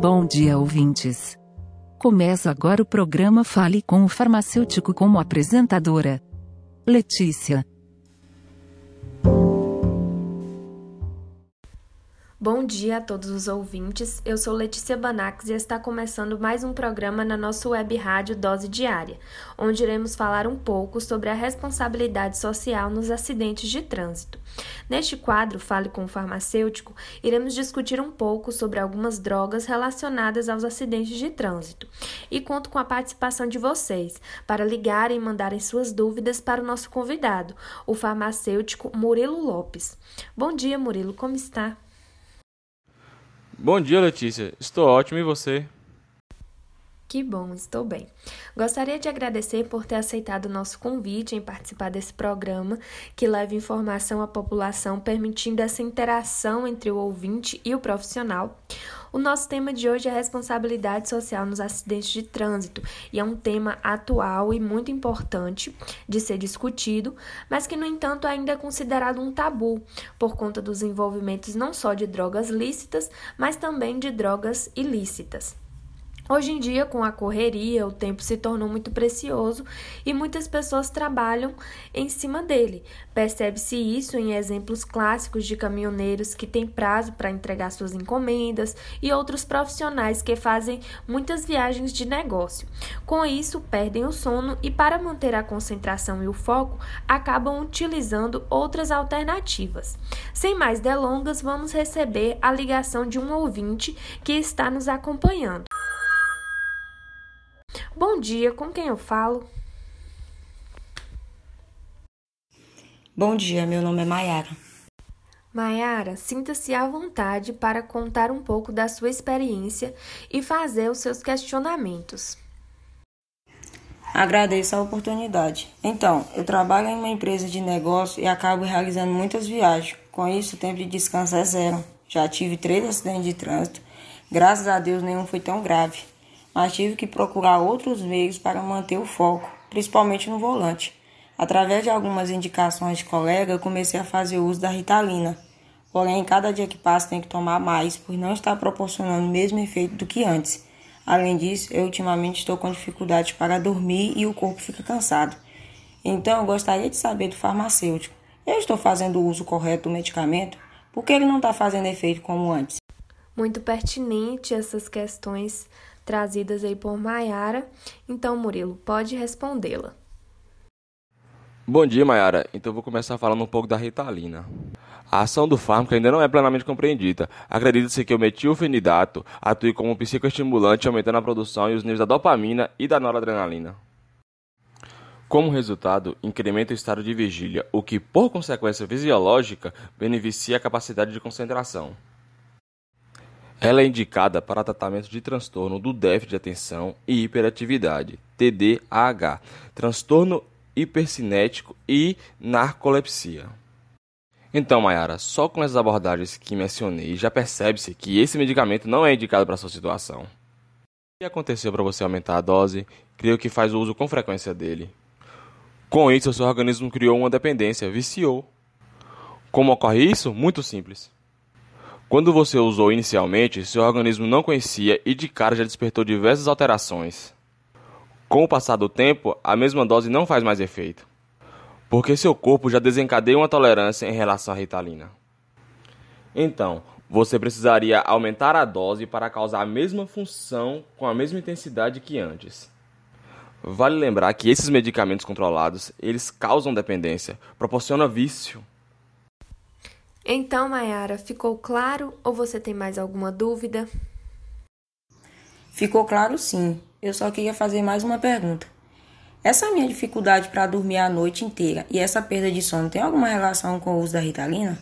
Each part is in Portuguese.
Bom dia, ouvintes. Começa agora o programa Fale com o Farmacêutico como apresentadora. Letícia. Bom dia a todos os ouvintes. Eu sou Letícia Banax e está começando mais um programa na nossa web rádio Dose Diária, onde iremos falar um pouco sobre a responsabilidade social nos acidentes de trânsito. Neste quadro, Fale com o Farmacêutico, iremos discutir um pouco sobre algumas drogas relacionadas aos acidentes de trânsito. E conto com a participação de vocês para ligarem e mandarem suas dúvidas para o nosso convidado, o farmacêutico Murilo Lopes. Bom dia, Murilo, como está? Bom dia, Letícia. Estou ótimo e você? Que bom, estou bem. Gostaria de agradecer por ter aceitado o nosso convite em participar desse programa que leva informação à população, permitindo essa interação entre o ouvinte e o profissional. O nosso tema de hoje é responsabilidade social nos acidentes de trânsito e é um tema atual e muito importante de ser discutido, mas que, no entanto, ainda é considerado um tabu por conta dos envolvimentos não só de drogas lícitas, mas também de drogas ilícitas. Hoje em dia, com a correria, o tempo se tornou muito precioso e muitas pessoas trabalham em cima dele. Percebe-se isso em exemplos clássicos de caminhoneiros que têm prazo para entregar suas encomendas e outros profissionais que fazem muitas viagens de negócio. Com isso, perdem o sono e, para manter a concentração e o foco, acabam utilizando outras alternativas. Sem mais delongas, vamos receber a ligação de um ouvinte que está nos acompanhando. Bom dia, com quem eu falo? Bom dia, meu nome é Maiara. Maiara, sinta-se à vontade para contar um pouco da sua experiência e fazer os seus questionamentos. Agradeço a oportunidade. Então, eu trabalho em uma empresa de negócio e acabo realizando muitas viagens. Com isso, o tempo de descanso é zero. Já tive três acidentes de trânsito. Graças a Deus, nenhum foi tão grave mas tive que procurar outros meios para manter o foco, principalmente no volante. Através de algumas indicações de colega, comecei a fazer uso da Ritalina. Porém, cada dia que passa tem que tomar mais, pois não está proporcionando o mesmo efeito do que antes. Além disso, eu ultimamente estou com dificuldade para dormir e o corpo fica cansado. Então, eu gostaria de saber do farmacêutico. Eu estou fazendo o uso correto do medicamento? Por que ele não está fazendo efeito como antes? Muito pertinente essas questões trazidas aí por Maiara. Então, Murilo, pode respondê-la. Bom dia, Mayara. Então vou começar falando um pouco da Ritalina. A ação do fármaco ainda não é plenamente compreendida. Acredita-se que o metilfenidato atue como um psicoestimulante, aumentando a produção e os níveis da dopamina e da noradrenalina. Como resultado, incrementa o estado de vigília, o que, por consequência fisiológica, beneficia a capacidade de concentração. Ela é indicada para tratamento de transtorno do déficit de atenção e hiperatividade, TDAH, transtorno hipercinético e narcolepsia. Então, Mayara, só com essas abordagens que mencionei, já percebe-se que esse medicamento não é indicado para sua situação. O que aconteceu para você aumentar a dose? Creio que faz uso com frequência dele. Com isso, seu organismo criou uma dependência, viciou. Como ocorre isso? Muito simples. Quando você usou inicialmente, seu organismo não conhecia e de cara já despertou diversas alterações. Com o passar do tempo, a mesma dose não faz mais efeito, porque seu corpo já desencadeia uma tolerância em relação à ritalina. Então, você precisaria aumentar a dose para causar a mesma função com a mesma intensidade que antes. Vale lembrar que esses medicamentos controlados, eles causam dependência, proporcionam vício. Então, Mayara, ficou claro ou você tem mais alguma dúvida? Ficou claro sim. Eu só queria fazer mais uma pergunta. Essa minha dificuldade para dormir a noite inteira e essa perda de sono tem alguma relação com o uso da Ritalina?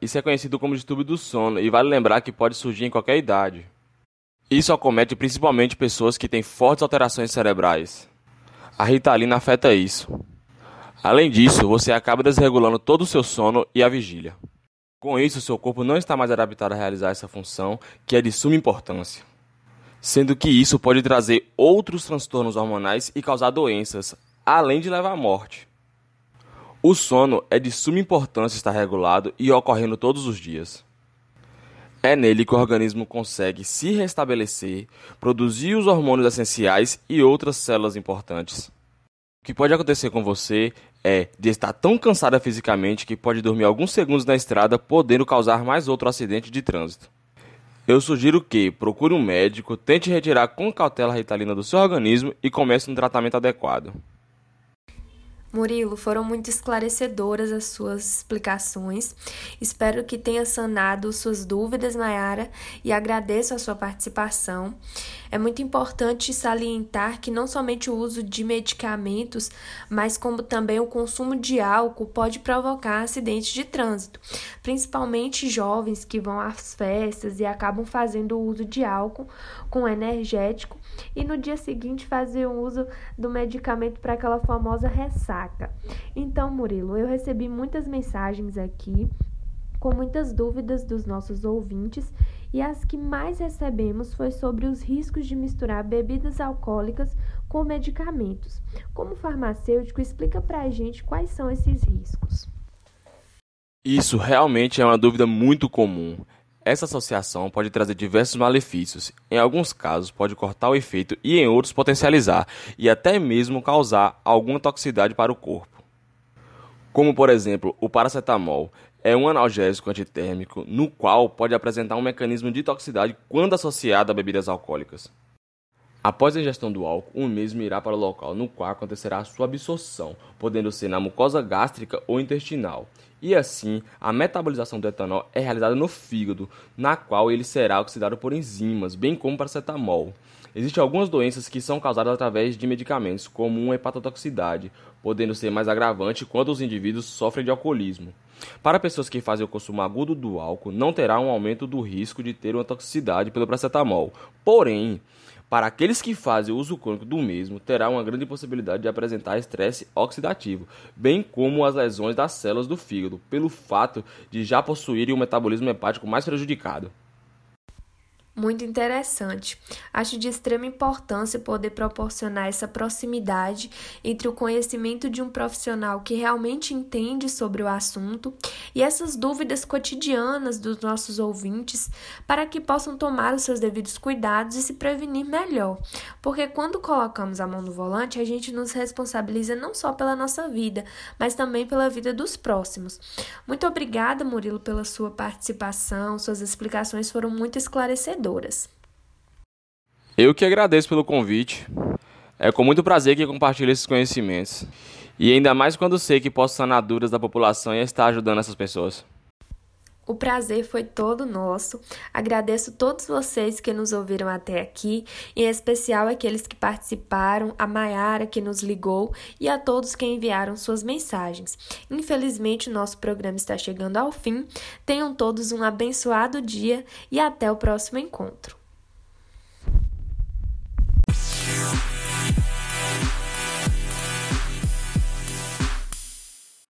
Isso é conhecido como distúrbio do sono e vale lembrar que pode surgir em qualquer idade. Isso acomete principalmente pessoas que têm fortes alterações cerebrais. A Ritalina afeta isso. Além disso, você acaba desregulando todo o seu sono e a vigília. Com isso, seu corpo não está mais adaptado a realizar essa função, que é de suma importância. Sendo que isso pode trazer outros transtornos hormonais e causar doenças, além de levar à morte. O sono é de suma importância estar regulado e ocorrendo todos os dias. É nele que o organismo consegue se restabelecer, produzir os hormônios essenciais e outras células importantes. O que pode acontecer com você é de estar tão cansada fisicamente que pode dormir alguns segundos na estrada, podendo causar mais outro acidente de trânsito. Eu sugiro que procure um médico, tente retirar com cautela a ritalina do seu organismo e comece um tratamento adequado. Murilo, foram muito esclarecedoras as suas explicações. Espero que tenha sanado suas dúvidas, Mayara, e agradeço a sua participação. É muito importante salientar que não somente o uso de medicamentos, mas como também o consumo de álcool pode provocar acidentes de trânsito, principalmente jovens que vão às festas e acabam fazendo uso de álcool com energético e no dia seguinte fazer uso do medicamento para aquela famosa ressaca. Então, Murilo, eu recebi muitas mensagens aqui com muitas dúvidas dos nossos ouvintes e as que mais recebemos foi sobre os riscos de misturar bebidas alcoólicas com medicamentos. Como farmacêutico, explica para a gente quais são esses riscos. Isso realmente é uma dúvida muito comum. Essa associação pode trazer diversos malefícios. Em alguns casos, pode cortar o efeito e, em outros, potencializar e até mesmo causar alguma toxicidade para o corpo. Como, por exemplo, o paracetamol é um analgésico antitérmico no qual pode apresentar um mecanismo de toxicidade quando associado a bebidas alcoólicas. Após a ingestão do álcool, o mesmo irá para o local no qual acontecerá a sua absorção, podendo ser na mucosa gástrica ou intestinal. E assim, a metabolização do etanol é realizada no fígado, na qual ele será oxidado por enzimas, bem como paracetamol. Existem algumas doenças que são causadas através de medicamentos, como uma hepatotoxicidade, podendo ser mais agravante quando os indivíduos sofrem de alcoolismo. Para pessoas que fazem o consumo agudo do álcool, não terá um aumento do risco de ter uma toxicidade pelo paracetamol. Porém, para aqueles que fazem uso crônico do mesmo, terá uma grande possibilidade de apresentar estresse oxidativo, bem como as lesões das células do fígado, pelo fato de já possuírem um metabolismo hepático mais prejudicado. Muito interessante. Acho de extrema importância poder proporcionar essa proximidade entre o conhecimento de um profissional que realmente entende sobre o assunto e essas dúvidas cotidianas dos nossos ouvintes para que possam tomar os seus devidos cuidados e se prevenir melhor. Porque quando colocamos a mão no volante, a gente nos responsabiliza não só pela nossa vida, mas também pela vida dos próximos. Muito obrigada, Murilo, pela sua participação. Suas explicações foram muito esclarecedoras. Eu que agradeço pelo convite. É com muito prazer que compartilho esses conhecimentos. E ainda mais quando sei que posso sanar dúvidas da população e estar ajudando essas pessoas. O prazer foi todo nosso. Agradeço todos vocês que nos ouviram até aqui, em especial aqueles que participaram, a Maiara que nos ligou e a todos que enviaram suas mensagens. Infelizmente, o nosso programa está chegando ao fim. Tenham todos um abençoado dia e até o próximo encontro.